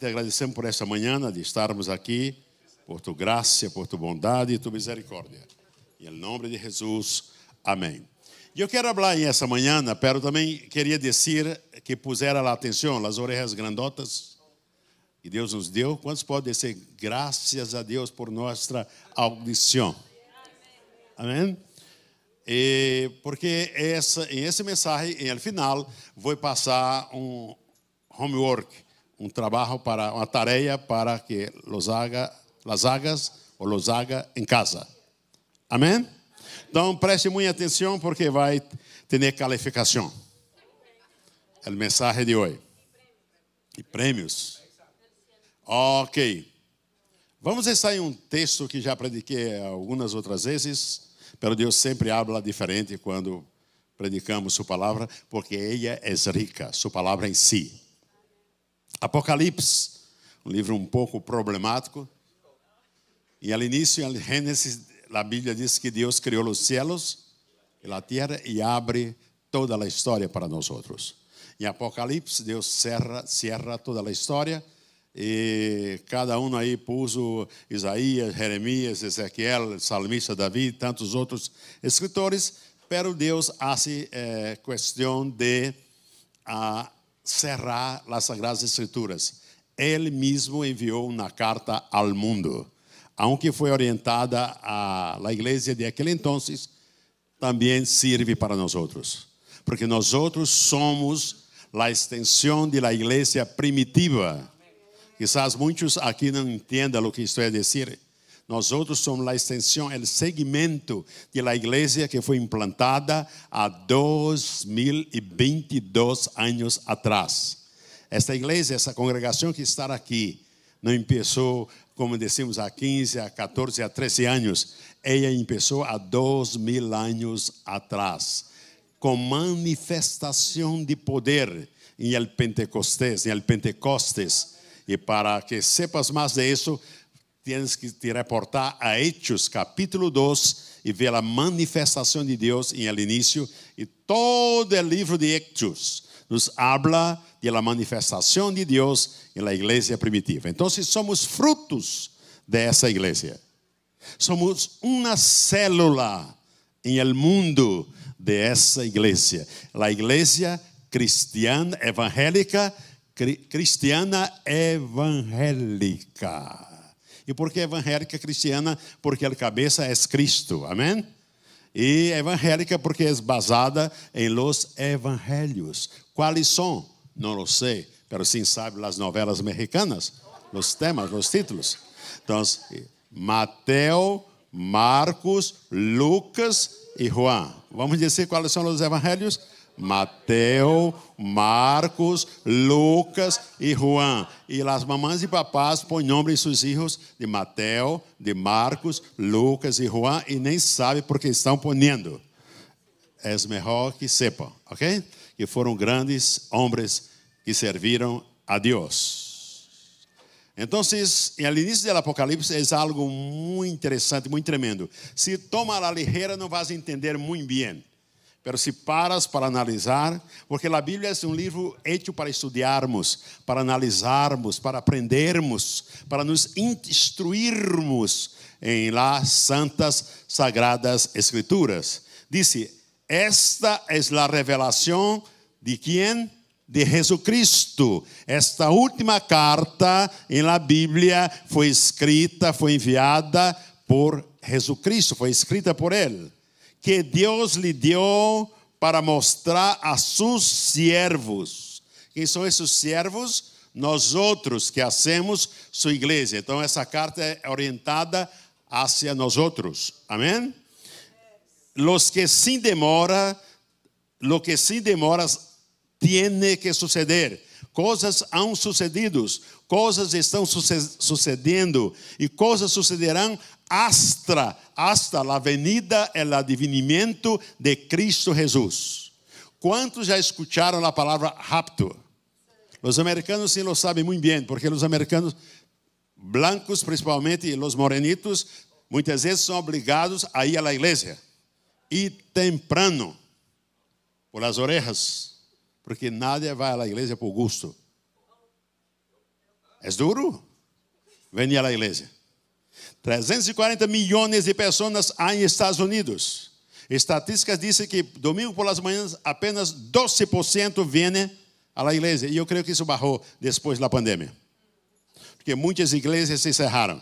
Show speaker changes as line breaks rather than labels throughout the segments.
te agradecemos por esta manhã de estarmos aqui, por tu graça, por tu bondade e tu misericórdia. Em nome de Jesus, amém. Eu quero falar em essa manhã, pero também queria dizer que puseram a atenção, as orelhas grandotas que Deus nos deu. Quantos podem dizer graças a Deus por nossa audição? Amém? E porque essa, em essa mensagem, no final, vou passar um homework, um trabalho para uma tarefa para que los haga, las hagas ou los haga em casa. Amém? Então preste muita atenção porque vai ter calificação. A mensagem de hoje. E prêmios. Ok. Vamos em um texto que já prediquei algumas outras vezes, mas Deus sempre habla diferente quando predicamos Sua palavra, porque ela é rica, Sua palavra em si. Apocalipse, um livro um pouco problemático. E ao início, em Gênesis, a Bíblia diz que Deus criou os céus e a terra e abre toda a história para nós outros. Em Apocalipse, Deus cerra, cerra toda a história e cada um aí puso Isaías, Jeremias, Ezequiel, Salmista Davi, tantos outros escritores, pero Deus eh, questão de ah, cerrar as Sagradas Escrituras. Ele mesmo enviou uma carta ao mundo, aunque foi orientada à igreja de aquele entonces, também serve para nós outros, porque nós outros somos a extensão da igreja primitiva Quizás muitos aqui não entendam o que estou a dizer. Nós outros somos a extensão, o segmento da igreja que foi implantada há 2022 anos atrás. Esta igreja, essa congregação que está aqui, não começou, como decimos, há 15, há 14, há 13 anos. Ela começou há dois mil anos atrás, com manifestação de poder em el Pentecostés, em el Pentecostes e para que sepas mais de isso, tens que te reportar a Hechos, capítulo 2, e ver a manifestação de Deus em el início. E todo o livro de Hechos nos habla de la manifestação de Deus em la igreja primitiva. Então, somos frutos dessa igreja. Somos uma célula em el mundo de essa igreja. A igreja cristiana evangélica cristiana evangélica. E por que evangélica cristiana? Porque a cabeça é Cristo, amém? E evangélica porque é basada em los evangelhos. Quais são? Não lo sei, mas sim sabe as novelas mexicanas, os temas, os títulos. Então, Mateus, Marcos, Lucas e Juan. Vamos dizer quais são os evangelhos? Mateus, Marcos, Lucas e Juan. E as mamães e papás põem nome em seus filhos de Mateus, de Marcos, Lucas e Juan e nem sabe porque estão ponendo. É melhor que sepam, ok? Que foram grandes homens que serviram a Deus. Então, no início do Apocalipse é algo muito interessante, muito tremendo. Se toma a ligeira, não vas entender muito bem. Pero se paras para analisar, porque a Bíblia é um livro hecho para estudarmos, para analisarmos, para aprendermos, para nos instruirmos em las santas sagradas escrituras. Disse: Esta é a revelação de quem? De Jesucristo. Esta última carta em la Bíblia foi escrita, foi enviada por Jesucristo, foi escrita por Ele que Deus lhe deu para mostrar a seus servos. Quem são esses servos? Nós outros que hacemos sua igreja. Então essa carta é orientada hacia nós outros. Amém? Los que sin demora, lo que sin demora tiene que suceder. Coisas han sucedido, coisas estão sucedendo e coisas sucederão hasta, hasta la venida e el advenimiento de Cristo Jesus. Quantos já escutaram a palavra rapto? Os americanos sim lo sabem muito bem, porque os americanos blancos, principalmente, e os morenitos, muitas vezes são obrigados a ir à igreja. E temprano, por as orejas, porque nadie vai à igreja por gosto. É duro venir à igreja. 340 milhões de pessoas há em Estados Unidos. Estatísticas dizem que domingo por las manhãs apenas 12% vêm à igreja. E eu creio que isso barrou depois da pandemia. Porque muitas igrejas se cerraram.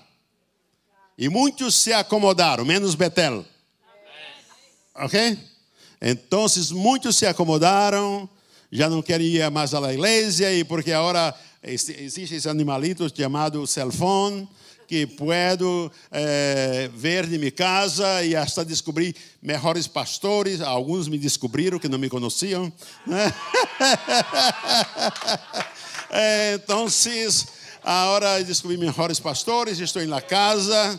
E muitos se acomodaram, menos Betel. Ok? Então, muitos se acomodaram, já não querem ir mais à igreja, e porque agora existem esses animalitos chamados cell phone, que puedo eh, ver de minha casa e hasta descobrir melhores pastores. Alguns me descobriram que não me conheciam. Né? então, agora descobri melhores pastores, estou na casa.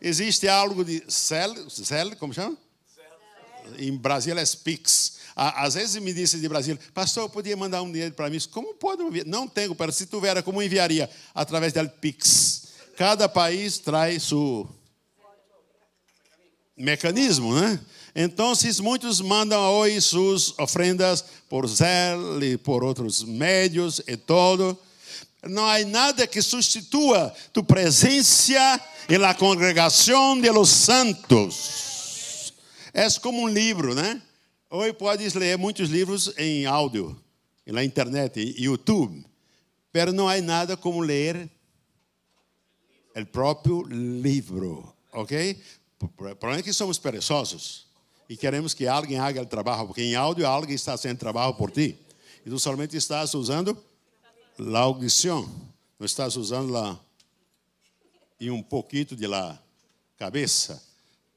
Existe algo de cel, cel como chama? Em Brasil é Pix. Às vezes me disse de Brasil, pastor, podia mandar um dinheiro para mim? Como pode? Não tenho, para se tiver, como enviaria? Através do Pix. Cada país traz seu mecanismo, né? Então, muitos mandam hoje suas ofrendas por Zelle e por outros médios e todo. Não há nada que substitua tu presença em la congregação de los santos. É como um livro, né? Hoje podes ler muitos livros em áudio, na internet, YouTube. Mas não há nada como ler o próprio livro, ok? O problema é que somos perezosos e queremos que alguém haga o trabalho, porque em áudio alguém está fazendo trabalho por ti. E tu somente estás usando a audição, não estás usando la, e um pouquinho de la cabeça.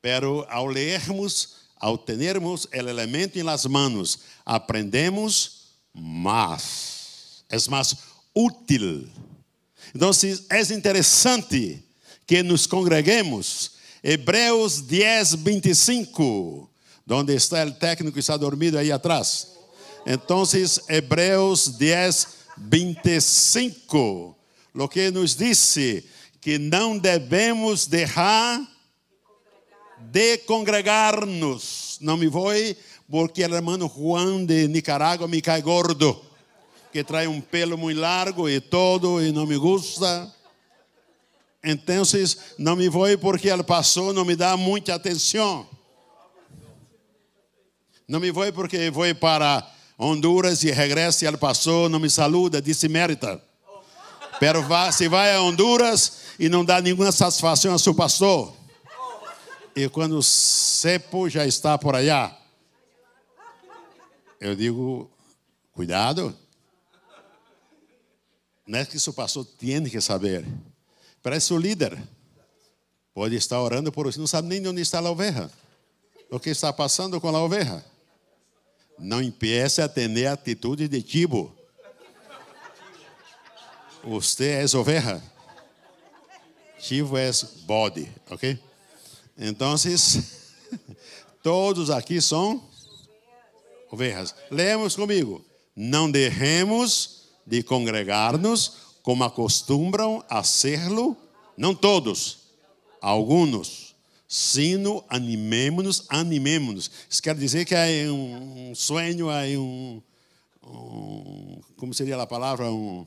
Pero ao lermos, ao termos o elemento em las manos, aprendemos mais. É mais útil então, é interessante que nos congreguemos. Hebreus 10, 25. Onde está o técnico que está dormido aí atrás? Então, Hebreus 10, 25. O que nos disse que não devemos deixar de congregar-nos. Não me vou, porque o irmão Juan de Nicarágua me cai gordo que trae um pelo muito largo e todo e não me gusta. Então, não me vou porque ele passou, não me dá muita atenção. Não me vou porque vou para Honduras e regresso e ele passou, não me saluda, disse mérita. Pero se vai a Honduras e não dá nenhuma satisfação a seu pastor. E quando o cepo já está por allá, eu digo, cuidado. Não é que seu pastor tem que saber. Parece o líder. Pode estar orando por você, não sabe nem onde está a oveja. O que está passando com a oveja. Não empiece a ter atitude de tipo. Você é oveja. Chivo é body, ok? Então, todos aqui são ovejas. Lemos comigo. Não derremos de congregar-nos, como acostumbram a serlo, não todos, alguns, sino animemos-nos, animemos-nos. Isso quer dizer que há um sonho, há um, um como seria a palavra, um,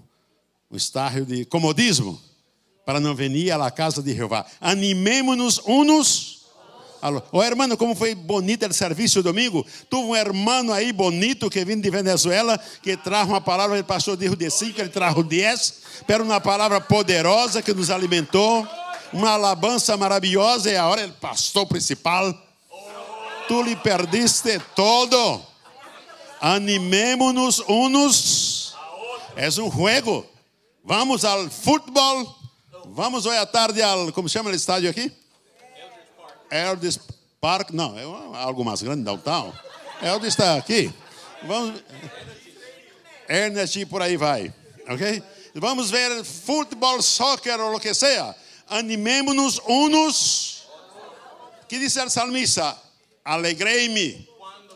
um estágio de comodismo, para não vir à casa de Jeová. Animemos-nos uns Alô. Oh, hermano, como foi bonito o serviço domingo. Tuve um hermano aí bonito que vem de Venezuela, que traz uma palavra, ele pastor dijo de cinco, ele trajo dez, pero uma palavra poderosa que nos alimentou, uma alabança maravilhosa, e agora ele pastor principal. Tu lhe perdiste todo. Animemos-nos uns. É um jogo. Vamos ao futebol. Vamos hoje à tarde ao, como chama o estádio aqui? Eldis Park, não, é algo mais grande, downtown. Eldis está aqui. Vamos. Ernest por aí vai, ok? Vamos ver futebol, soccer ou o que seja. Animemos-nos uns. que disse o salmista? Alegrei-me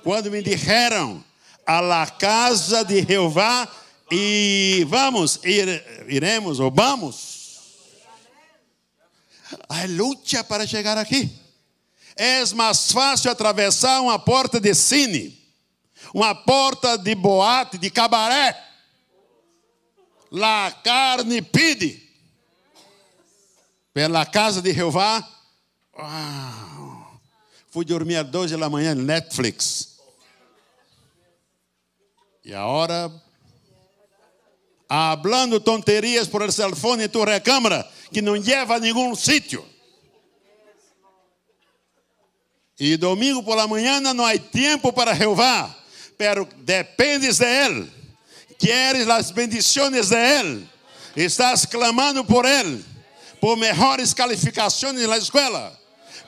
quando me disseram a la casa de Jeová e vamos, ir, iremos ou vamos. Há luta para chegar aqui. É mais fácil atravessar uma porta de cine, uma porta de boate, de cabaré. La carne pede. Pela casa de Jeová. Uau. Fui dormir às 12 da manhã Netflix. E agora, hablando tonterias por el telefone em tua recâmara, que não leva a nenhum sítio. E domingo por la manhã não há tempo para Jeová, pero dependes de Ele. Queres as bendições de Ele. Estás clamando por Ele, por melhores calificações na escola,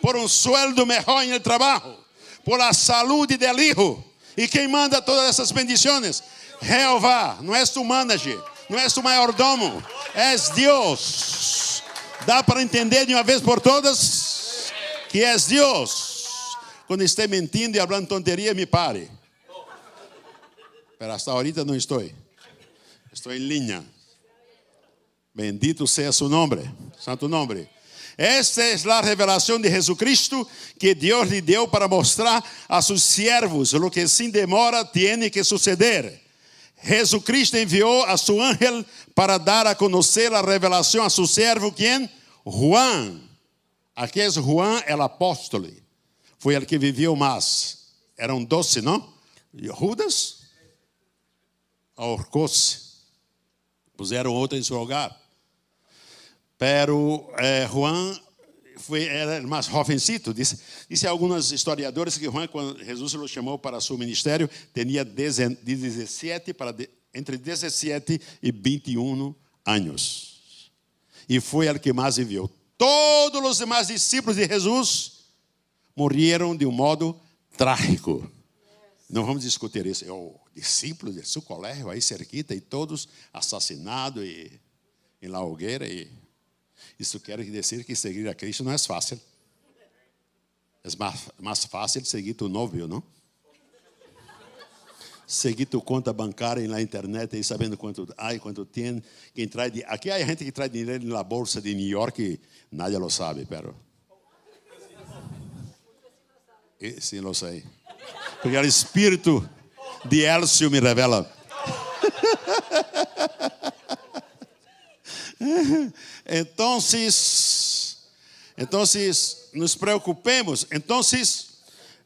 por um sueldo melhor no trabalho, por a saúde del hijo. E quem manda todas essas bendições? Jeová, não és tu manager, não és tu mayordomo, és Deus. Dá para entender de uma vez por todas que és Deus. Quando estiver mentindo e falando tonteria, me pare. Pero hasta ahorita não estou. Estou em linha. Bendito seja su nombre, santo nombre. Esta é a revelação de Jesucristo que Deus lhe deu para mostrar a seus servos o que sem demora tem que suceder. Jesucristo enviou a seu ángel para dar a conhecer a revelação a seu servo, quem? Juan. Aqui é Juan, o apóstolo. Foi o que viveu mais. Eram doze, não? Judas? Ahorcou-se. Puseram outro em seu lugar. Pero eh, Juan foi, era mais jovencito. Disse, disse alguns historiadores que Juan, quando Jesus o chamou para seu ministério, tinha 17 para entre 17 e 21 anos. E foi o que mais viveu. Todos os demais discípulos de Jesus morreram de um modo trágico. Não vamos discutir isso. É o discípulo de seu colégio aí cerquita e todos assassinados e em la hogueira e isso quer dizer que seguir a Cristo não é fácil. É mais, mais fácil seguir tu novio, não? Seguir tu conta bancária na internet e sabendo quanto há, quanto tem. Quem traz, aqui há gente que traz dinheiro na bolsa de New York nadie lo sabe, pero. E, sim, lo sei. Porque o espírito de Elcio me revela. Entonces, entonces nos preocupemos. Entonces,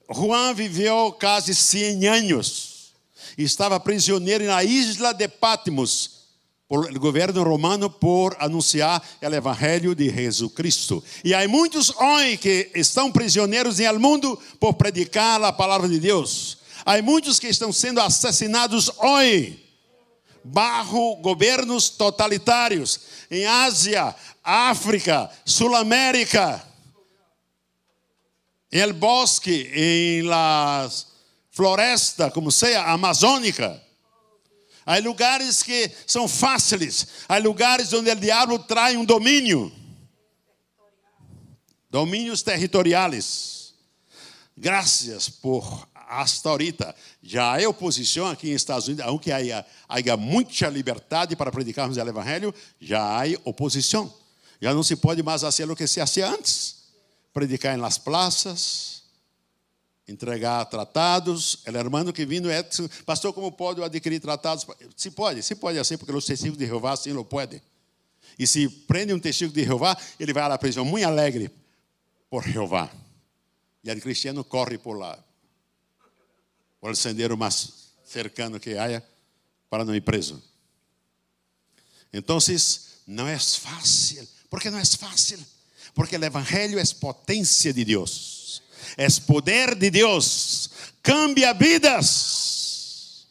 Juan viveu quase 100 anos. Estava prisioneiro na isla de Patmos por o governo romano por anunciar o evangelho de Jesus Cristo. E há muitos homens que estão prisioneiros no mundo por predicar a palavra de Deus. Há muitos que estão sendo assassinados hoje bajo governos totalitários em Ásia, África, Sul-América, em el bosque, em la floresta, como seja, amazônica. Há lugares que são fáceis, há lugares onde o diabo traz um domínio. Domínios territoriais. Graças por hasta ahorita já há oposição aqui em Estados Unidos, aunque há muita liberdade para predicarmos o Evangelho, já há oposição. Já não se pode mais fazer o que se fazia antes. Predicar em las praças, entregar tratados. O hermano que vindo é, pastor, como pode adquirir tratados? Se pode, se pode assim, porque os testigos de Jeová sim lo podem. E se prende um testigo de Jeová, ele vai à prisão muito alegre por Jeová. E o cristiano corre por lá, por el sendero mais cercano que haya para não ir preso. Então, não é fácil. ¿Por que não é fácil? Porque o Evangelho é potência de Deus, é poder de Deus, cambia vidas.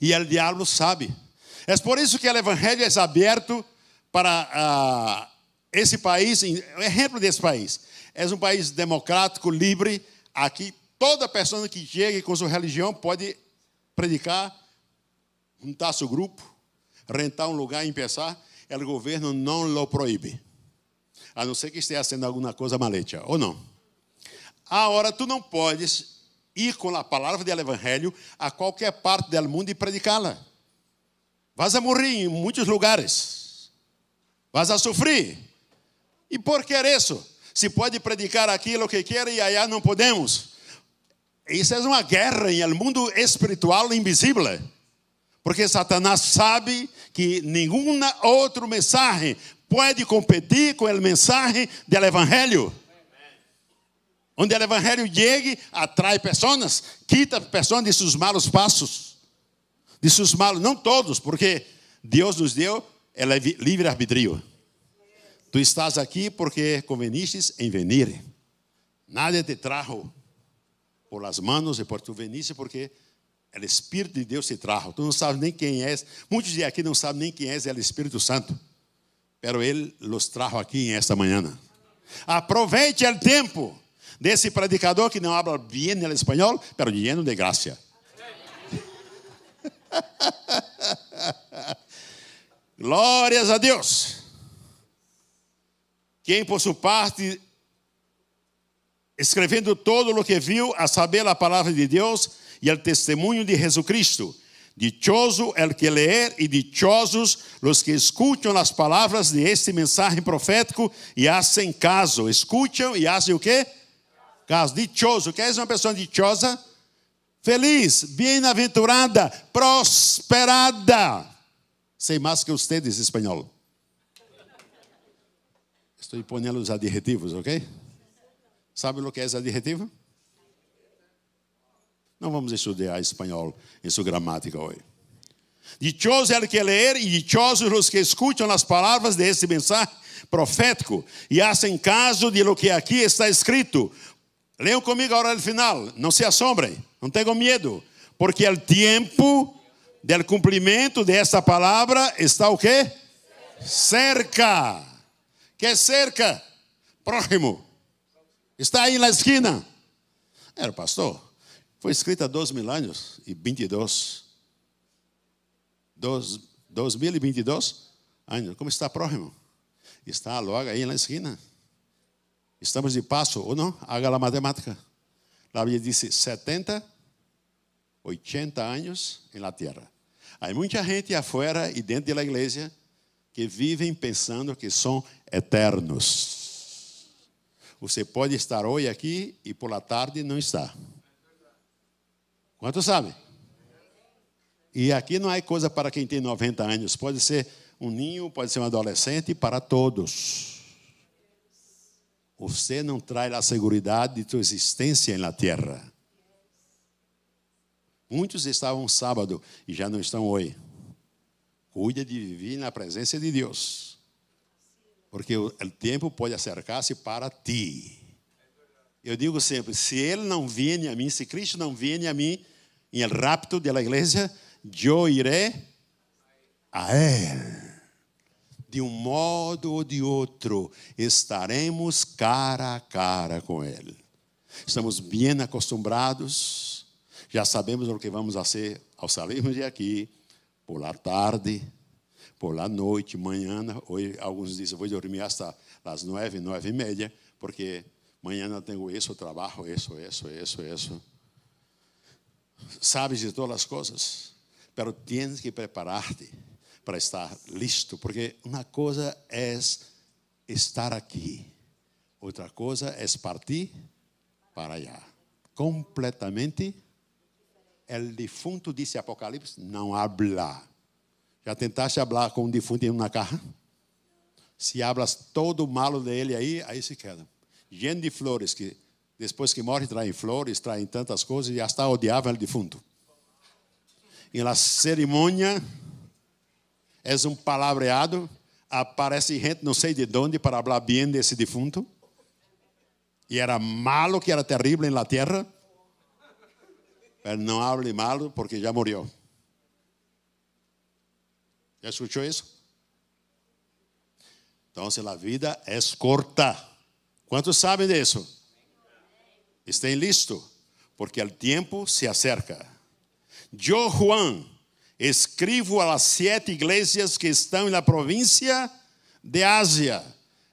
E o diabo sabe. É por isso que o Evangelho é aberto para uh, esse país, exemplo desse país. É um país democrático, livre. Aqui Toda pessoa que chega com sua religião pode predicar, juntar seu grupo, rentar um lugar e pensar. O governo não lo proíbe. A não ser que esteja sendo alguma coisa maleta, ou não. Agora, tu não podes ir com a palavra do Evangelho a qualquer parte do mundo e predicá-la. Vas a morrer em muitos lugares. Vas a sofrer. E por que isso? Se pode predicar aquilo que quer e allá não podemos. Isso é uma guerra em el mundo espiritual invisível. Porque Satanás sabe que nenhuma outra mensagem pode competir com a mensagem do Evangelho. Onde o Evangelho chegue, atrai pessoas, quita pessoas de seus malos passos, de seus malos, não todos, porque Deus nos deu é livre-arbítrio. Tu estás aqui porque convenistes em venir. Nada te trajo por las manos e por tu veniste, porque o Espírito de Deus te trajo. Tu não sabes nem quem é. Muitos de aqui não sabem nem quem é o Espírito Santo. Pero Ele los trajo aqui esta manhã. Aproveite o tempo desse predicador que não habla bem o espanhol, pero lleno de graça. Glórias a Deus. Quem por sua parte, escrevendo todo o que viu, a saber a palavra de Deus e o testemunho de Jesucristo. Dichoso el que leer e dichosos os que escutam as palavras de este mensagem profético e hacen caso. Escutam e hacen o quê? Caso. Dichoso. Quer dizer uma pessoa dichosa? Feliz, bem-aventurada, prosperada. Sei mais que ustedes, espanhol. Estou ponendo os adjetivos, ok? Sabe o que é adjetivo? Não vamos estudar espanhol em sua gramática hoje. Dichoso é o que ler e dichosos os que escutam as palavras desse mensagem profético e hacen caso de lo que aqui está escrito. Leiam comigo a hora do final, não se assombrem, não tenham medo, porque o tempo del cumprimento desta palavra está o quê? Cerca. Que é cerca? Próximo. Está aí na esquina. Era pastor. Foi escrita há dois mil anos e 22. Dos, 2022 anos. Como está próximo? Está logo aí na esquina. Estamos de passo, ou não? Haga a matemática. A Bíblia disse 70, 80 anos la terra. Há muita gente afuera e dentro da igreja que vivem pensando que são eternos. Você pode estar hoje aqui e por la tarde não está. Quanto sabe? E aqui não há coisa para quem tem 90 anos. Pode ser um ninho, pode ser um adolescente, para todos. Você não traz a segurança de sua existência na terra. Muitos estavam sábado e já não estão hoje. Cuida de viver na presença de Deus. Porque o, o tempo pode acercar-se para ti. Eu digo sempre: se Ele não viene a mim, se Cristo não viene a mim em el rapto da igreja, eu irei a Ele. De um modo ou de outro, estaremos cara a cara com Ele. Estamos bem acostumados já sabemos o que vamos fazer ao sairmos de aqui, por tarde, por la noite, manhã. Hoje alguns dizem, vou dormir até as nove, nove e meia, porque manhã tenho isso, trabalho, isso, isso, isso, isso. Sabes de todas as coisas, mas tens que preparar-te para estar listo, porque uma coisa é estar aqui, outra coisa é partir para allá. Completamente El defunto, disse Apocalipse, não habla. Já tentaste falar com um defunto em uma carro? Se hablas todo o malo dele aí, aí se queda. Gente de flores, que depois que morre, traem flores, traem tantas coisas, e hasta odiava o defunto. Em la cerimônia, é um palavreado, aparece gente não sei de onde para falar bem desse defunto. E era malo, que era terrível na terra. Pero não hable mal porque já morreu. Já escutou isso? Então, a vida é corta. Quantos sabem disso? Estén listo, porque o tempo se acerca. Eu, Juan, escrevo a sete igrejas que estão na província de Ásia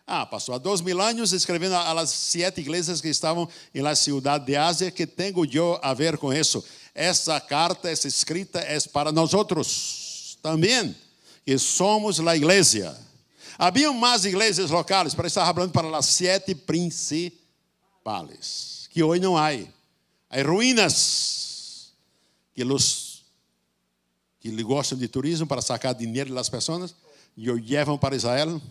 ah, pastor, há dois mil anos escrevendo a sete igrejas que estavam na cidade de Ásia, que tenho eu a ver com isso? Essa carta, essa escrita é para nós outros também, que somos a igreja. Havia mais igrejas locais, para estar falando para as sete principais, que hoje não há. Há ruínas que os que gostam de turismo para sacar dinheiro das pessoas e o levam para Israel.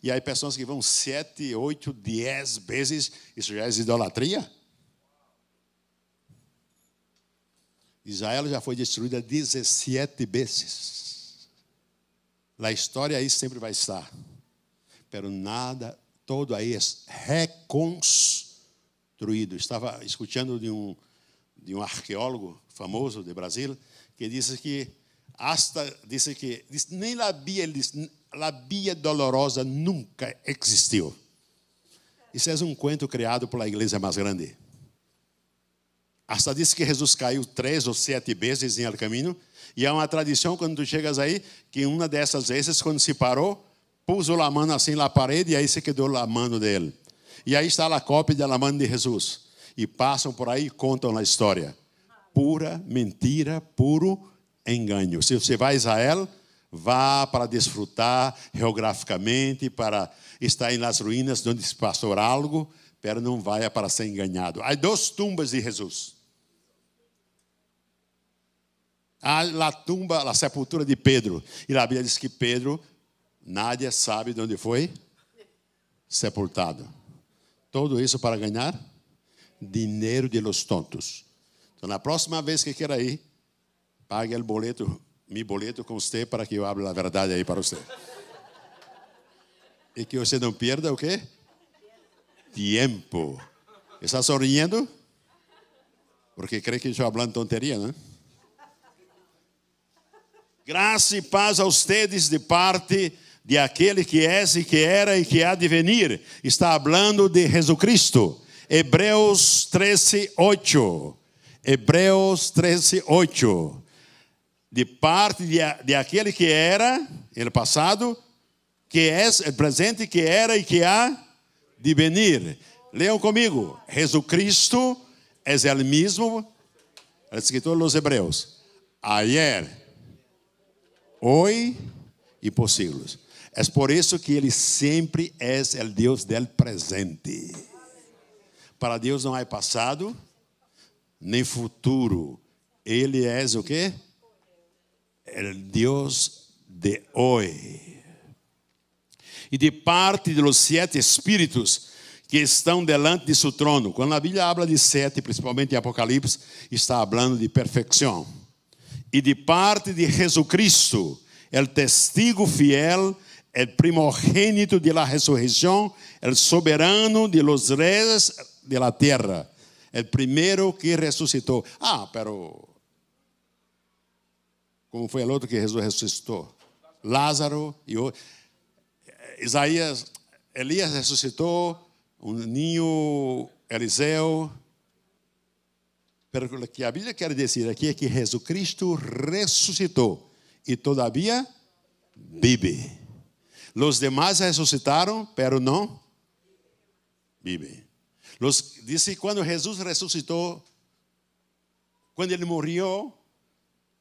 E aí pessoas que vão sete, oito, dez vezes, isso já é idolatria? Israel já foi destruída 17 vezes. A história aí sempre vai estar. Pero nada, todo aí é reconstruído. Estava escutando de um, de um arqueólogo famoso de Brasil que disse que hasta disse que disse, nem a Bia, disse, a Bia dolorosa nunca existiu. Isso é um conto criado pela igreja mais grande. Hasta disse que Jesus caiu três ou sete vezes em el caminho. E há uma tradição, quando tu chegas aí, que uma dessas vezes, quando se parou, puso a mão assim na parede e aí se quedou a mão dele. E aí está a cópia da mão de Jesus. E passam por aí e contam a história. Pura mentira, puro engano. Se você vai a Israel, vá para desfrutar geograficamente, para estar nas ruínas onde se passou algo, pero não vai para ser enganado. Há duas tumbas de Jesus. A tumba, a sepultura de Pedro. E a Bíblia diz que Pedro, nadie sabe de onde foi sepultado. Tudo isso para ganhar dinheiro de los tontos. Então, na próxima vez que queira ir, pague o boleto, meu boleto com você para que eu abra a verdade aí para você. E que você não perda o quê? tiempo. ¿Está sonriendo? Porque cree que yo hablo tontería, ¿no? Graça e paz a ustedes de parte de aquele que é e que era e que há de venir. Está falando de Jesucristo. Hebreus 13, 8. Hebreus 13, 8. De parte de, de aquele que era, no passado, que é, presente, que era e que há de venir. Leam comigo. Jesucristo é o mesmo, escritor de los Hebreos, ayer, hoy e por siglos. É por isso que ele sempre é o Deus del presente. Para Deus não há passado, nem futuro. Ele é o que? O Deus de hoje e de parte dos sete espíritos que estão delante de seu trono. Quando a Bíblia habla de sete, principalmente em Apocalipse, está falando de perfeição. E de parte de Jesucristo, o testigo fiel, o primogênito de la ressurreição, o soberano de los reis de la terra, o primeiro que ressuscitou. Ah, pero como foi o outro que ressuscitou? Lázaro e outro. Isaías, Elias ressuscitou, um ninho Eliseu. Pero que a Bíblia quer dizer aqui é que Jesus Cristo ressuscitou e todavia vive. Os demais ressuscitaram, pero não vive. Los, disse quando Jesus ressuscitou, quando ele morreu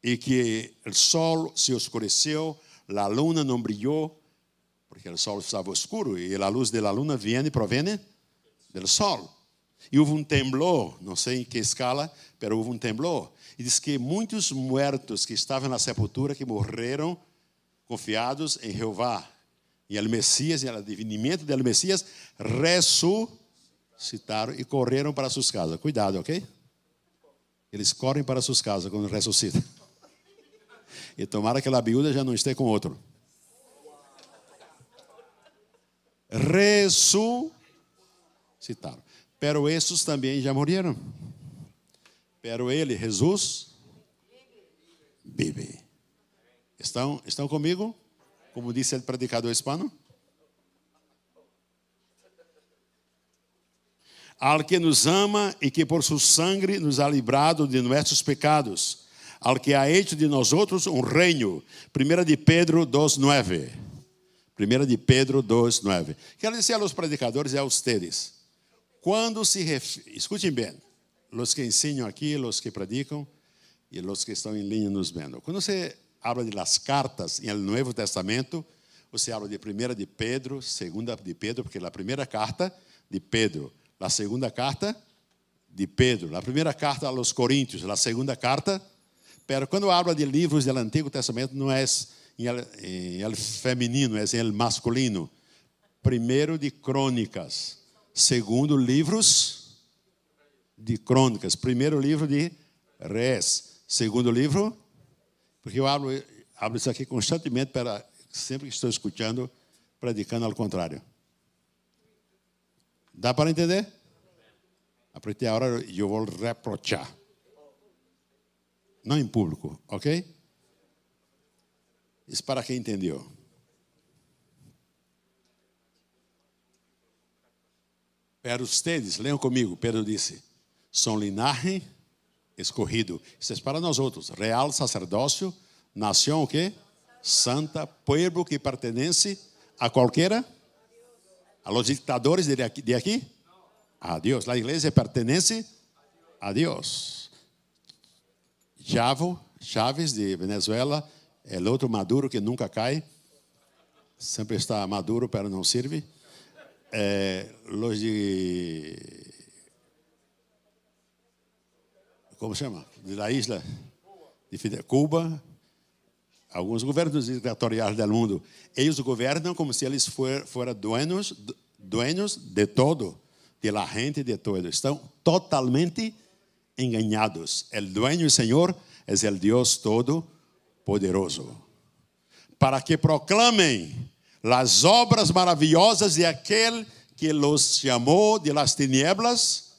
e que o sol se oscureceu, a luna não brilhou, porque o sol estava escuro e a luz da luna vem e provém do sol. E houve um temblor, não sei em que escala, mas houve um temblor. E diz que muitos mortos que estavam na sepultura, que morreram confiados em Jeová, e o Messias, e o advenimento do Messias, ressuscitaram e correram para suas casas. Cuidado, ok? Eles correm para suas casas quando ressuscitam. E tomara que a viúva já não esteja com outro. ressuscitaram. Pero esses também já morreram. Pero ele, Jesus, vive. Estão, estão comigo? Como disse o predicador hispano? Al que nos ama e que por seu sangue nos ha librado de nossos pecados, al que ha hecho de nós outros um reino. 1 de Pedro 2:9. 1 de Pedro 2, 9. Quero dizer aos predicadores e a vocês, quando se refere, escutem bem, os que ensinam aqui, os que predicam e os que estão em linha nos vendo. Quando você habla de las cartas no Novo Testamento, você habla de 1 de Pedro, 2 de Pedro, porque a primeira carta de Pedro, a segunda carta de Pedro, a primeira carta aos Coríntios, a segunda carta Pero quando habla de livros do Antigo Testamento, não é em el, em el feminino, é em el masculino. Primeiro de crônicas, segundo livros de crônicas, primeiro livro de reis, segundo livro, porque eu abro, abro isso aqui constantemente para sempre que estou escutando, predicando ao contrário. Dá para entender? A de agora eu vou reprochar. Não em público, ok? Isso para quem entendeu. Pero ustedes, leiam comigo, Pedro disse, são linaje escorrido. Isso é para nós outros. Real sacerdócio, nação o quê? Santa, povo que pertence a qualquer a los dictadores de aqui, de aqui? A Deus. A igreja pertence a Deus. Chavo, Chaves de Venezuela, é outro Maduro que nunca cai. Sempre está maduro, pero não serve. É, los de. Como chama? De la isla de Cuba, alguns governos ditatoriais do mundo, eles governam como se eles fossem dueños, dueños de todo, de la gente de todo. Estão totalmente enganados. O dueño Senhor é o Deus Todo-Poderoso. Para que proclamem as obras maravilhosas de aquele que los chamou de las tinieblas.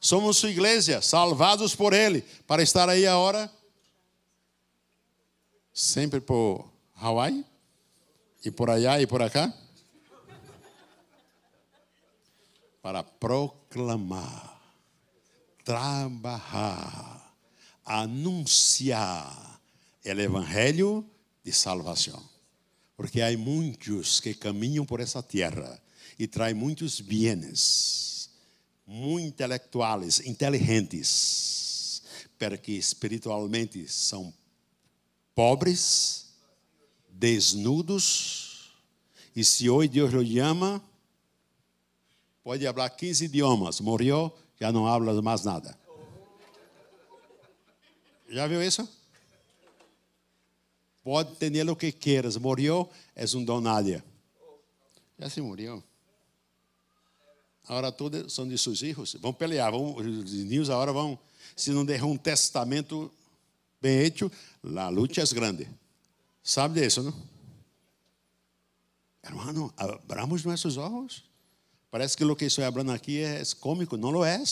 Somos sua igreja, salvados por Ele, para estar aí agora sempre por Hawaii e por allá e por acá para proclamar, trabalhar, anunciar o evangelho de salvação. Porque há muitos que caminham por essa terra e traem muitos bienes, muito intelectuais, inteligentes, porque espiritualmente são pobres, desnudos, e se hoje Deus o chama, pode falar 15 idiomas, morreu, já não habla mais nada. Já viu isso? Pode ter o que queiras, morreu, é um donádia. Já se morreu. Agora todos são de seus filhos. Vão pelear, vão, os ninhos agora vão, se não der um testamento bem hecho, a luta é grande. Sabe disso, não? Hermano, abramos nossos olhos. Parece que o que estou falando aqui é cômico, não lo é.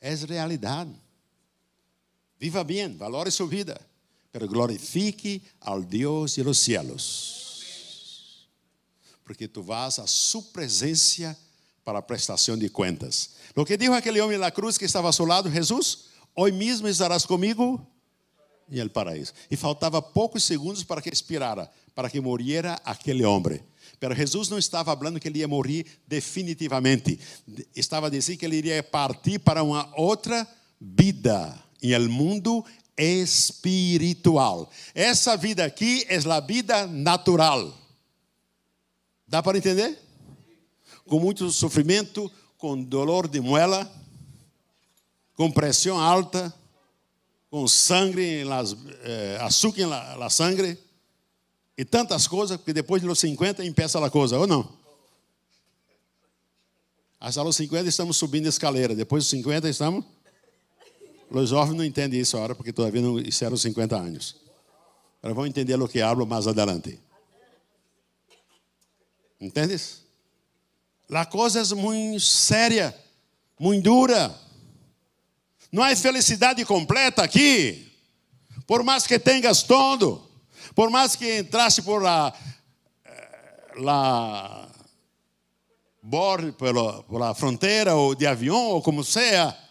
É realidade. Viva bem, valore sua vida, pero glorifique ao Deus de los cielos. Porque tu vas a sua presença para a prestação de contas. O que disse aquele homem na cruz que estava ao seu lado, Jesus, hoje mesmo estarás comigo em el paraíso. E faltava poucos segundos para que expirara, para que morriera aquele homem. Pero Jesus não estava falando que ele ia morrer definitivamente. Estava dizendo que ele iria partir para uma outra vida em el mundo espiritual. Essa vida aqui é a vida natural. Dá para entender? Com muito sofrimento, com dolor de muela, com pressão alta, com sangue, eh, açúcar na la sangre e tantas coisas, porque depois de los 50 empieza a coisa, ou não? Hasta los 50 estamos subindo a escaleira, depois dos 50 estamos. Os jovens não entendem isso agora, porque todavia não hicieron 50 anos. Mas vão entender o que hablo mais adelante. Entendes? A coisa é muito séria, muito dura. Não há felicidade completa aqui. Por mais que tenhas todo, por mais que entrasse por la, eh, la borde, pela, pela fronteira ou de avião ou como seja,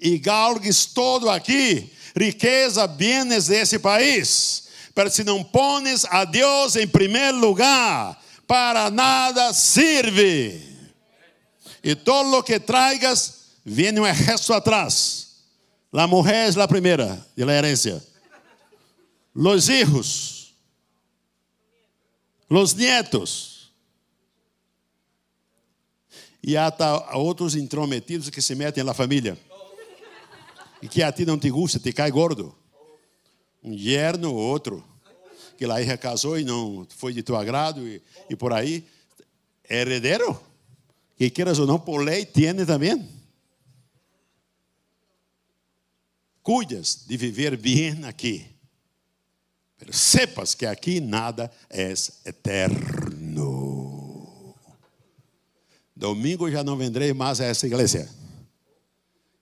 e galgues todo aqui, riqueza, bienes desse país, mas se não pones a Deus em primeiro lugar, para nada serve. E todo o que traigas viene un ejército atrás. La mujer es la primera de la herencia. Los hijos. Los nietos. E há outros intrometidos que se metem na família. E que a ti não te gusta, te cai gordo. Um yerno ou outro, que lá casou e não foi de teu agrado e, e por aí. É herdeiro. Que queiras ou não, por lei, tiene também. Cuidas de viver bem aqui. Sepas que aqui nada é eterno. Domingo já não vendrei mais a essa igreja.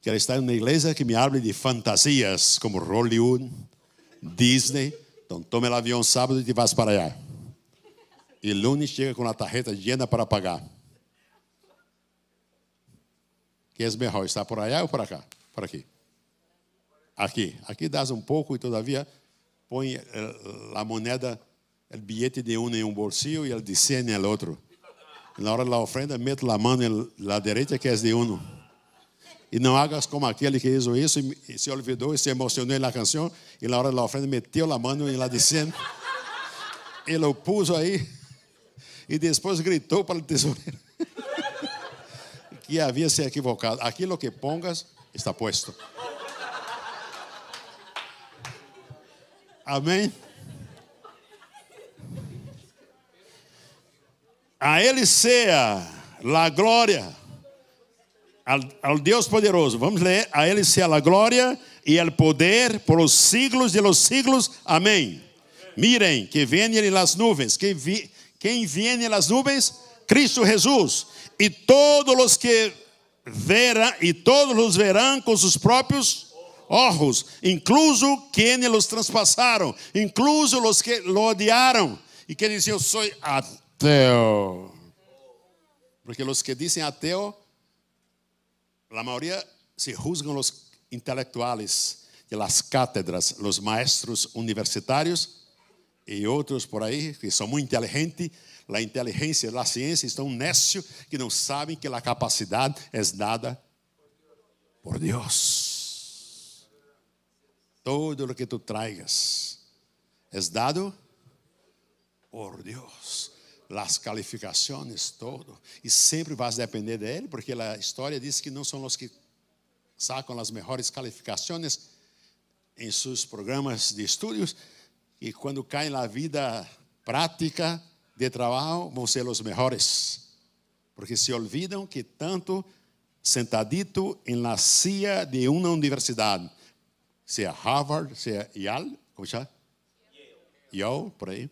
Quero estar em uma igreja que me hable de fantasias como Hollywood, Disney. Então tome o avião sábado e te vas para allá. E lunes chega com a tarjeta llena para pagar. Que é melhor, estar por allá ou por cá? Por aqui. Aqui. Aqui dás um pouco e todavia põe eh, a moneda, o bilhete de um em um bolsillo e o de 100 no outro. Na hora da ofrenda, mete a mão na direita que é de um. E não hagas como aquele que hizo isso e se olvidou e se emocionou na canção. E na hora da ofrenda, meteu a mão em lá de 100. Ele o pôs aí. E depois gritou para o tesoureiro. que havia se equivocado. Aquilo que pongas está puesto. Amém? A Ele seja a glória, ao, Deus poderoso. Vamos ler. A Ele seja a glória e o poder por os siglos de los siglos. Amém. Mirem que vem em las nuvens. Quem, vi, quem vem em las nuvens? Cristo Jesus e todos os que verão, e todos os verão com seus próprios ojos, incluso quienes los traspassaram, incluso os que lo odiaram e que diziam: Eu sou ateu. Porque os que dizem ateu, a maioria se juzgam os intelectuais de las cátedras, os maestros universitários e outros por aí que são muito inteligentes a inteligência, a ciência estão nécios que não sabem que a capacidade é dada por Deus. Todo o que tu traigas é dado por Deus. As calificações, todo. E sempre vas depender dele, porque a história diz que não são os que sacam as melhores calificações em seus programas de estudos, e quando caem na vida prática, de trabalho vão ser os melhores, porque se olvidam que tanto sentadito em la silla de uma universidade, seja Harvard, seja Yale, como chama? Yale, por aí.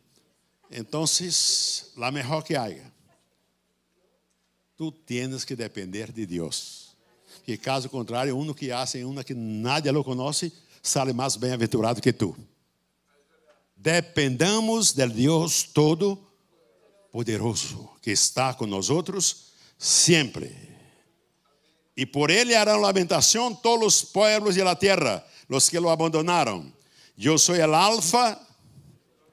Então, a melhor que haya. Tu tens que depender de Deus. Que caso contrário, um que hace uma que nadie lo conoce, sale mais bem-aventurado que tu. Dependamos del Deus todo poderoso que está com nós outros sempre. E por ele harão lamentação todos os pueblos de la tierra, los que lo abandonaram. Eu sou el alfa,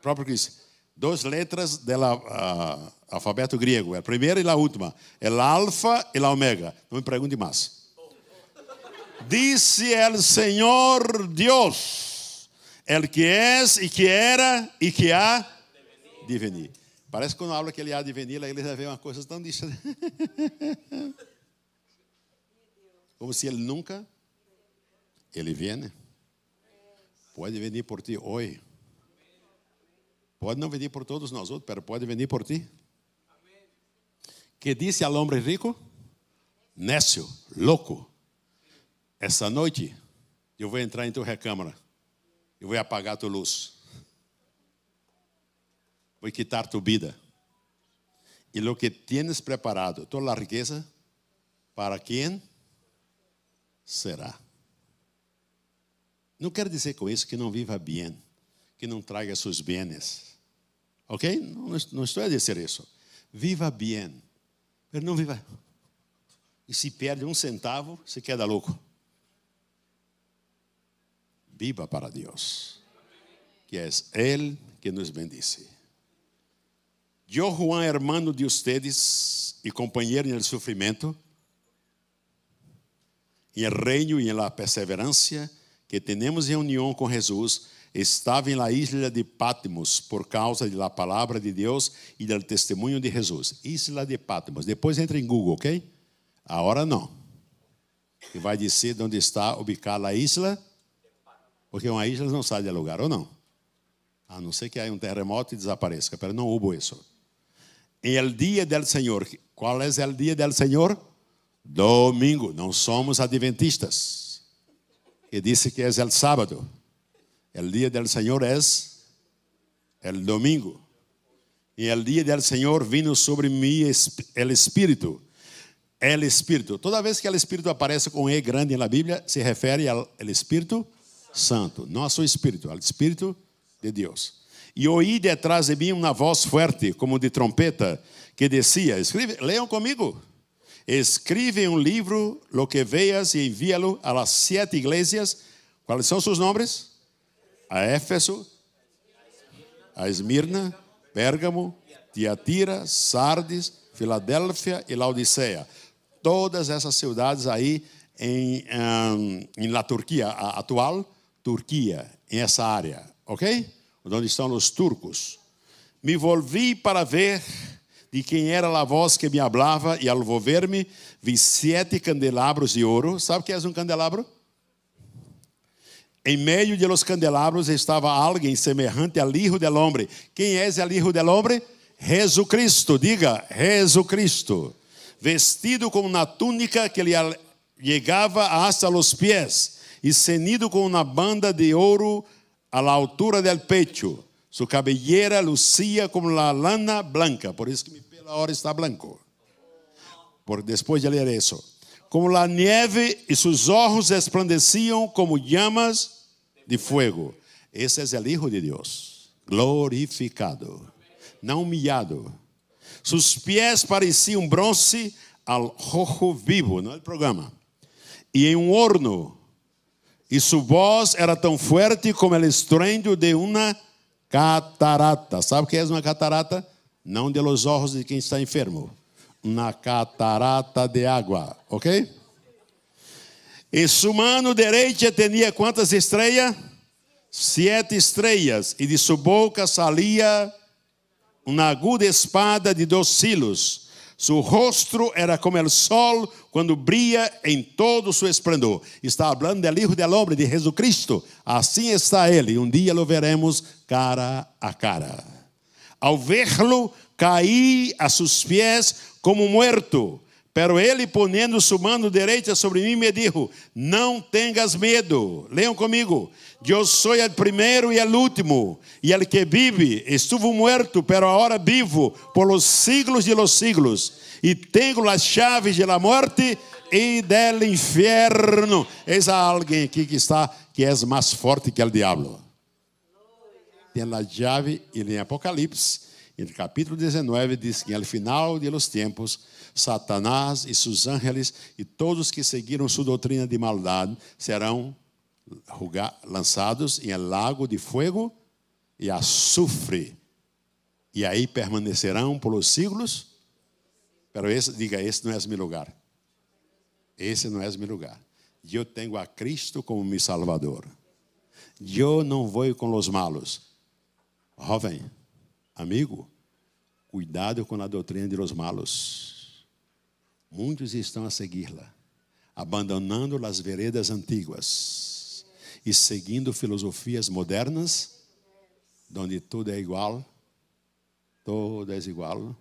próprio que duas letras do uh, alfabeto grego, a primeira e a última, el alfa e a omega. Não me pergunte mais. Disse el Senhor Deus, el que és e que era e que há de venir. Parece que quando habla que ele há de venir, ele já vê uma coisa tão disso. Como se ele nunca. Ele vem. Pode vir por ti hoje. Pode não vir por todos nós outros, mas pode vir por ti. Que disse ao homem rico? Nécio, louco. Essa noite eu vou entrar em tua recâmara. Eu vou apagar tua luz. Vou quitar tu vida. E lo que tienes preparado, toda a riqueza, para quem será? Não quero dizer com isso que não viva bem, que não traga seus bens. Ok? Não, estou a dizer isso. Viva bem, mas não viva. E se perde um centavo, se queda louco. Viva para Deus, que é Ele que nos bendice. Yo, Juan, hermano de ustedes en el sufrimiento, en el reino y en la perseverancia que tenemos en unión con Jesús, estava la isla de Patmos por causa da palavra de Deus e do testemunho de Jesus. Isla de Patmos. Depois entra em Google, ok? Agora não. E vai dizer onde está ubicada a isla, porque uma isla não sai de lugar, ou não? A não ser que há um terremoto e desapareça, mas não houve isso. Em el dia del Senhor, qual é o dia del Senhor? Domingo, não somos adventistas. E disse que é o sábado. O dia del Senhor é o domingo. E el dia del Senhor vino sobre mim el Espírito. El Espírito. Toda vez que o Espírito aparece com E grande na Bíblia, se refere ao Espírito Santo, seu Espírito, ao Espírito de Deus. E ouí detrás de mim uma voz forte, como de trompeta, que dizia: leiam comigo. Escreve um livro, lo que veas, e envia-lo a las sete igrejas. Quais são seus nomes? A Éfeso, a Esmirna, Pérgamo, Tiatira, Sardes, Filadélfia e Laodiceia. Todas essas cidades aí em, um, em la Turquia, a atual Turquia, em essa área, ok? Onde estão os turcos. Me volvi para ver de quem era a voz que me falava, e ao volver-me, vi sete candelabros de ouro. Sabe o que é um candelabro? Em meio de los candelabros estava alguém semelhante al Hijo del Hombre. Quem é o Hijo del Hombre? Jesucristo, diga, Jesucristo. Vestido com uma túnica que lhe chegava hasta los pies e cenido com uma banda de ouro a la altura del pecho. Su cabellera lucía como la lana blanca, por isso que mi pelo agora está blanco. Por depois de ler isso como la nieve e seus olhos resplandeciam como llamas de fogo. Esse é o Hijo de Deus, glorificado, não humilhado. Seus pés pareciam bronze al rojo vivo, não é o programa. E em um horno, e sua voz era tão forte como o estruendo de uma catarata. Sabe o que é uma catarata? Não de los olhos de quem está enfermo na catarata de água, ok? Em sua mano direita tinha quantas estrelas? Sete estrelas, e de sua boca salia uma aguda espada de dois silos. Seu rosto era como o sol quando brilha em todo o seu esplendor. Está falando do Hijo del Hombre, de Jesus Cristo. Assim está ele. Um dia o veremos cara a cara. Ao vê-lo, caí a seus pés como muerto. Pero ele, ponendo sua mão direita sobre mim, me dijo: Não tengas medo. Leiam comigo. Eu sou o primeiro e o último, e el que vive. Estuvo muerto, pero agora vivo por los siglos de los siglos. E tenho as chaves de la morte e del inferno. Eis alguém aqui que está, que é mais forte que o diabo. Tem a chave, e em Apocalipse no capítulo 19 diz que no final de los tempos, Satanás e seus ángeles e todos que seguiram sua doutrina de maldade serão lançados em lago de fogo e azufre. E aí permanecerão por os siglos. Pero esse, diga, esse não é meu lugar. Esse não é meu lugar. Eu tenho a Cristo como meu Salvador. Eu não vou com os malos. Jovem, Amigo, cuidado com a doutrina de los malos. Muitos estão a segui-la, abandonando as veredas antigas e seguindo filosofias modernas, onde tudo é igual, tudo é igual,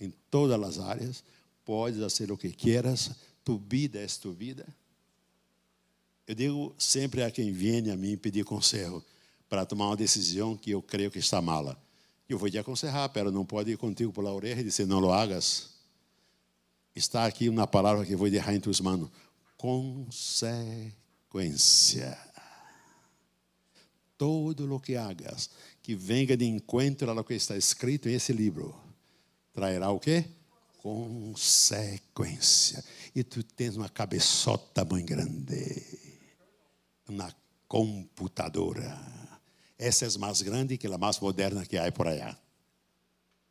em todas as áreas, podes fazer o que quieras, tu vida é tu vida. Eu digo sempre a quem vem a mim pedir conselho para tomar uma decisão que eu creio que está mala. Eu vou te aconselhar, pero não pode ir contigo por la oreja e dizer, não lo hagas. Está aqui uma palavra que vou deixar em tuas mãos. Consequência. Todo o que hagas que venga de encontro a lo que está escrito em esse livro, trairá o quê? Consequência. E tu tens uma cabeçota muito grande, uma computadora essa é mais grande que a mais moderna que há por allá.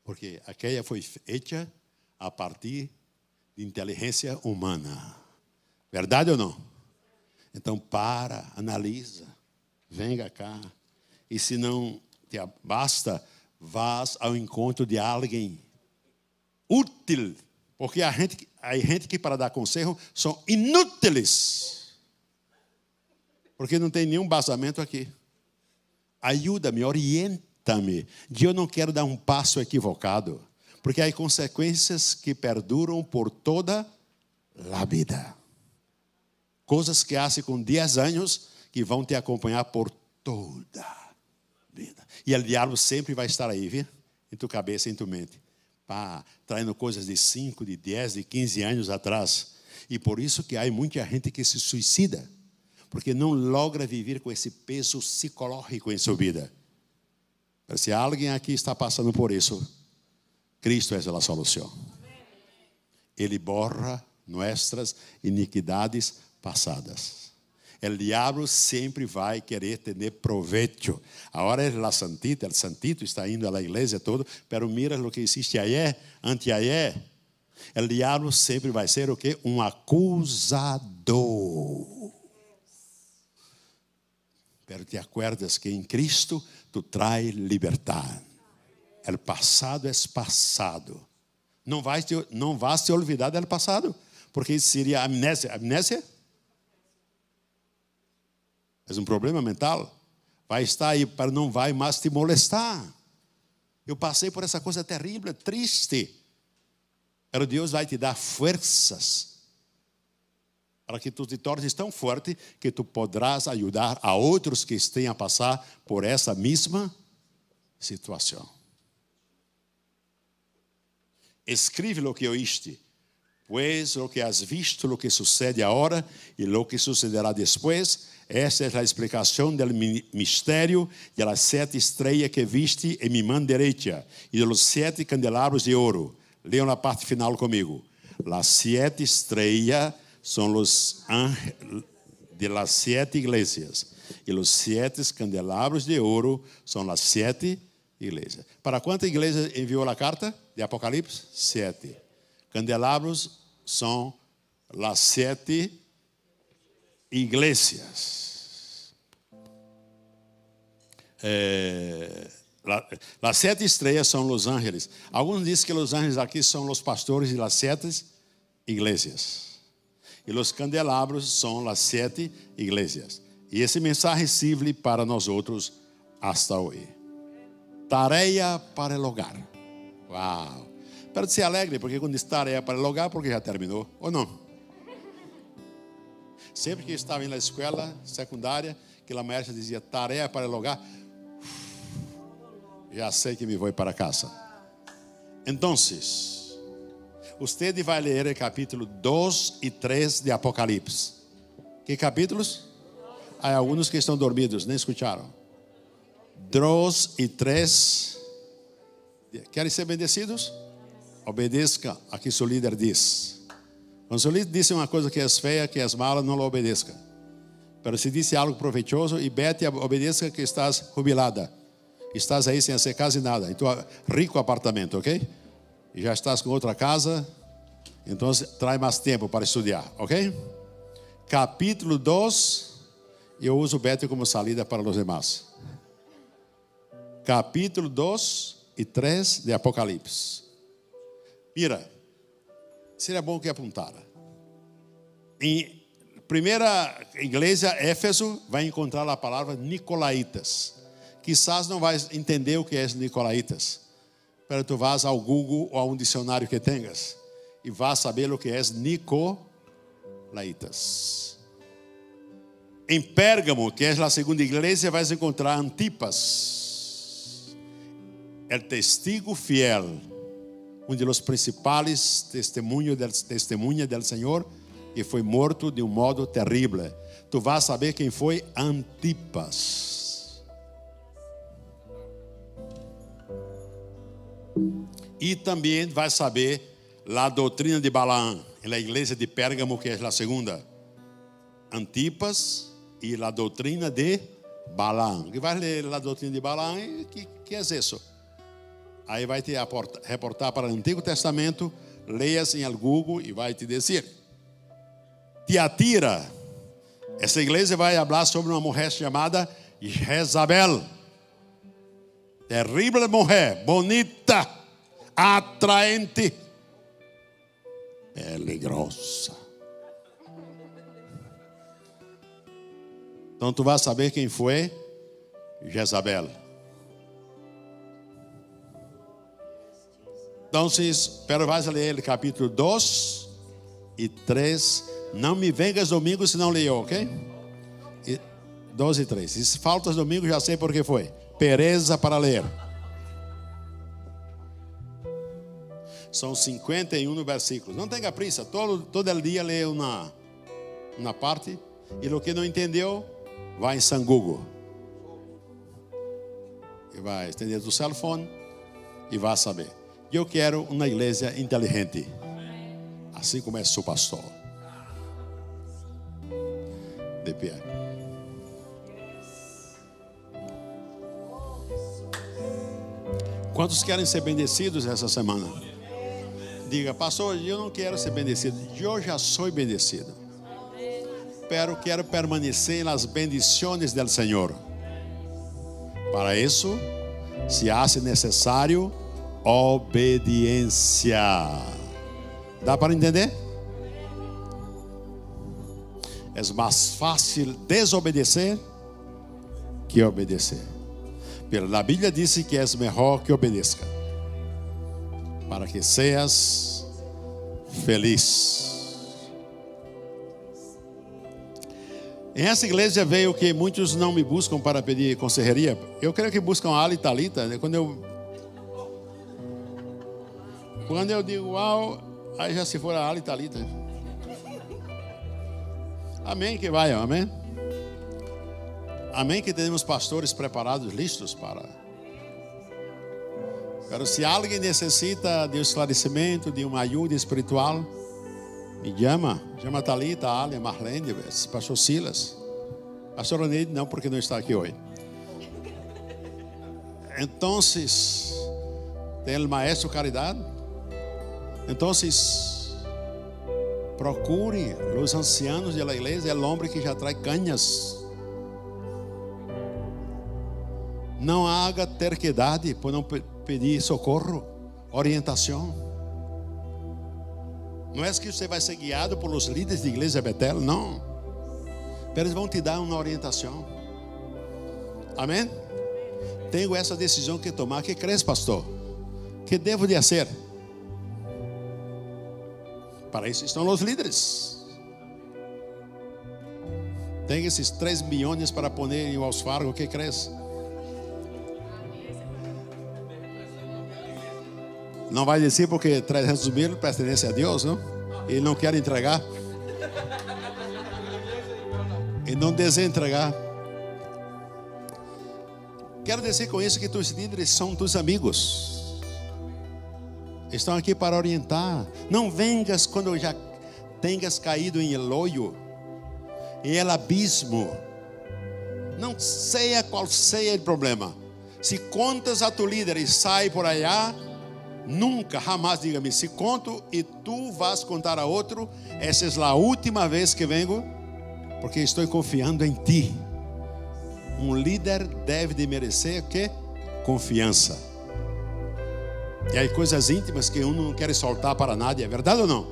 Porque aquela foi feita a partir de inteligência humana. Verdade ou não? Então para, analisa, venha cá. E se não te basta, vá ao encontro de alguém útil Porque há gente, há gente que, para dar conselho, são inúteis. Porque não tem nenhum basamento aqui. Ajuda-me, orienta-me. Eu não quero dar um passo equivocado. Porque há consequências que perduram por toda a vida. Coisas que hacem com 10 anos que vão te acompanhar por toda a vida. E o diabo sempre vai estar aí, viu? Em tua cabeça, em tua mente. Pá, trazendo coisas de 5, de 10, de 15 anos atrás. E por isso que há muita gente que se suicida. Porque não logra viver com esse peso psicológico em sua vida. Mas se alguém aqui está passando por isso, Cristo é a solução. Ele borra nossas iniquidades passadas. O diabo sempre vai querer ter proveito. Agora é a santita, o santito está indo à igreja todo, pero mira o que existe ayer, anteayer. O diabo sempre vai ser o que? Um acusador. Pero te acuerdas que em Cristo tu traz liberdade. O passado é passado. Não vai te, não vais te olvidar do passado, porque isso seria amnésia. Amnésia é um problema mental. Vai estar aí para não vai mais te molestar. Eu passei por essa coisa terrível, triste. Pero Deus vai te dar forças para que tu te tornes tão forte que tu poderás ajudar a outros que estejam a passar por essa mesma situação. Escreve o que oíste Pues lo que has visto, lo que sucede ahora y lo que sucederá después, esta es la explicación del misterio de las siete estrellas que viste en mi mano derecha y de los siete candelabros de oro. Leam la parte final conmigo. Las siete estrellas son los ángeles de las siete iglesias y los siete candelabros de oro son las siete iglesias. ¿Para cuántas iglesias envió la carta de Apocalipsis? Siete. Candelabros são as sete igrejas. É, as sete estrelas são os ángeles. Alguns dizem que os ángeles aqui são os pastores de las sete igrejas. E os candelabros são as sete igrejas. E esse mensagem serve para nós outros hasta hoje. Tarefa para o hogar. Uau! Para ser alegre, porque quando estar é para logar, porque já terminou, ou não? Sempre que estava na escola secundária, que a maestra dizia tarefa para logar, já sei que me vou para casa. Então, você vai ler o capítulo 2 e 3 de Apocalipse. Que capítulos? Há alguns que estão dormidos, nem escutaram. 2 e 3. Querem ser bendecidos? Obedeça a que seu líder diz. Quando seu líder disse uma coisa que é feia, que é mala, não lo obedeça. Mas se disse algo proveitoso, e bete obedeça que estás jubilada. Estás aí sem fazer casa e nada. Então, rico apartamento, ok? E já estás com outra casa. Então, traz mais tempo para estudar, ok? Capítulo 2. Eu uso Bete como salida para os demais. Capítulo 2 e 3 de Apocalipse. Mira, seria bom que apontara. Em primeira igreja, Éfeso, vai encontrar a palavra Nicolaitas. Quizás não vai entender o que é Nicolaitas, mas tu vas ao Google ou a um dicionário que tenhas e vas saber o que é Nicolaitas. Em Pérgamo, que é a segunda igreja, vais encontrar Antipas, el testigo fiel um dos principais testemunhos del, testemunha del Senhor que foi morto de um modo terrível. Tu vas saber quem foi Antipas. E também vai saber a doutrina de Balaam, na igreja de Pérgamo, que é a segunda. Antipas e a doutrina de Balaam. Que vai ler a doutrina de Balaam, que, que é isso? Aí vai te reportar para o Antigo Testamento, leias em Google e vai te dizer. Tiatira, essa igreja vai falar sobre uma mulher chamada Jezabel. Terrível mulher, bonita, atraente. Pele grossa. Então tu vai saber quem foi Jezabel. Então, pero vais ler capítulo 2 e 3. Não me vengas domingo se não leu, ok? 2 e 3. Se faltas domingo, já sei por que foi. Pereza para ler. São 51 versículos. Não tenha pressa, todo, todo dia lê uma, uma parte. E o que não entendeu, vai em San Google. E vai estender do telefone e vai saber. Eu quero uma igreja inteligente. Assim como é seu pastor. De pé. Quantos querem ser bendecidos essa semana? Diga, pastor, eu não quero ser bendecido, eu já sou bendecido. Pero quero permanecer nas bendições do Senhor. Para isso, se hace necessário obediência. Dá para entender? É mais fácil desobedecer que obedecer. Pela Bíblia disse que é melhor que obedeça para que seas feliz. Em essa igreja veio que muitos não me buscam para pedir consejeria. Eu creio que buscam Ali Talita. Né? Quando eu quando eu digo uau, aí já se for a Ali Talita. Amém que vai, amém. Amém que temos pastores preparados, listos para Pero se alguém necessita de um esclarecimento, de uma ajuda espiritual, me chama. Chama Thalita, Alia, Marlene, pastor Silas. Pastor Oneide não, porque não está aqui hoje. Então, tem o maestro Caridade. Então, procure os ancianos da igreja, é o homem que já traz canhas. Não haga terquedade, por não pedir socorro, orientação. Não é que você vai ser guiado pelos líderes de igreja Betel, não. Eles vão te dar uma orientação. Amém? Tenho essa decisão que tomar. Que crees, pastor? Que devo de fazer? Para isso estão os líderes. Tem esses 3 milhões para pôr em Wells Fargo. Que crees? Não vai descer porque 300 mil pertence a Deus, não? Ele não quer entregar. E não deseja entregar. Quero dizer com isso que teus líderes são teus amigos. Estão aqui para orientar. Não vengas quando já tenhas caído em loio, em el abismo. Não sei qual seja o problema. Se contas a tu líder e sai por allá, Nunca, jamás diga-me, se conto e tu vas contar a outro, essa é a última vez que vengo, porque estou confiando em ti. Um líder deve de merecer o que? Confiança. E aí coisas íntimas que um não quer soltar para nada, é verdade ou não?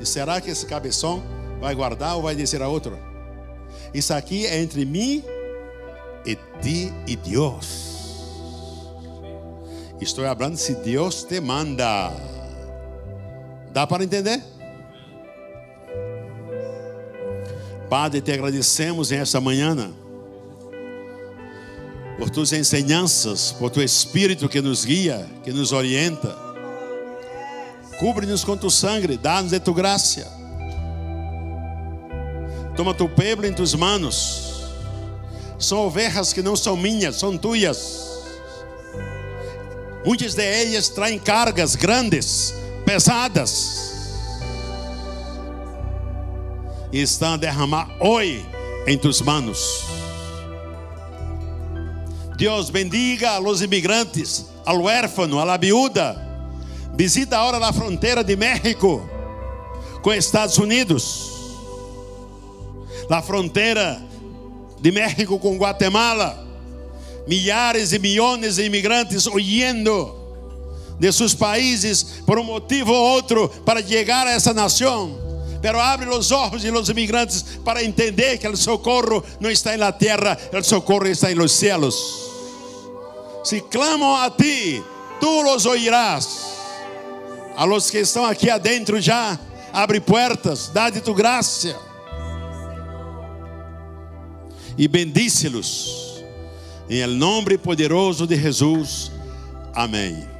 E será que esse cabeção vai guardar ou vai dizer a outro? Isso aqui é entre mim e ti e Deus. Estou falando se Deus te manda. Dá para entender? Padre, te agradecemos esta manhã por tuas ensinanças, por tu Espírito que nos guia, que nos orienta. Cubre-nos com tu sangue, dá-nos de tu graça. Toma tu pueblo em tuas manos. São ovelhas que não são minhas, são tuas. Muitas de elas traem cargas grandes, pesadas. E estão a derramar hoje em tus manos. Deus bendiga a los imigrantes, ao huérfano, a la viuda. Visita agora a fronteira de México com Estados Unidos. A fronteira de México com Guatemala milhares e milhões de imigrantes huyendo de seus países por um motivo ou outro para chegar a essa nação. Pero abre os olhos de los imigrantes para entender que o socorro não está na terra, o socorro está nos céus. Se clamam a ti, tu los oirás. A los que estão aqui adentro já, abre portas, dá-te tu graça. E bendice-los. Em nome poderoso de Jesus. Amém.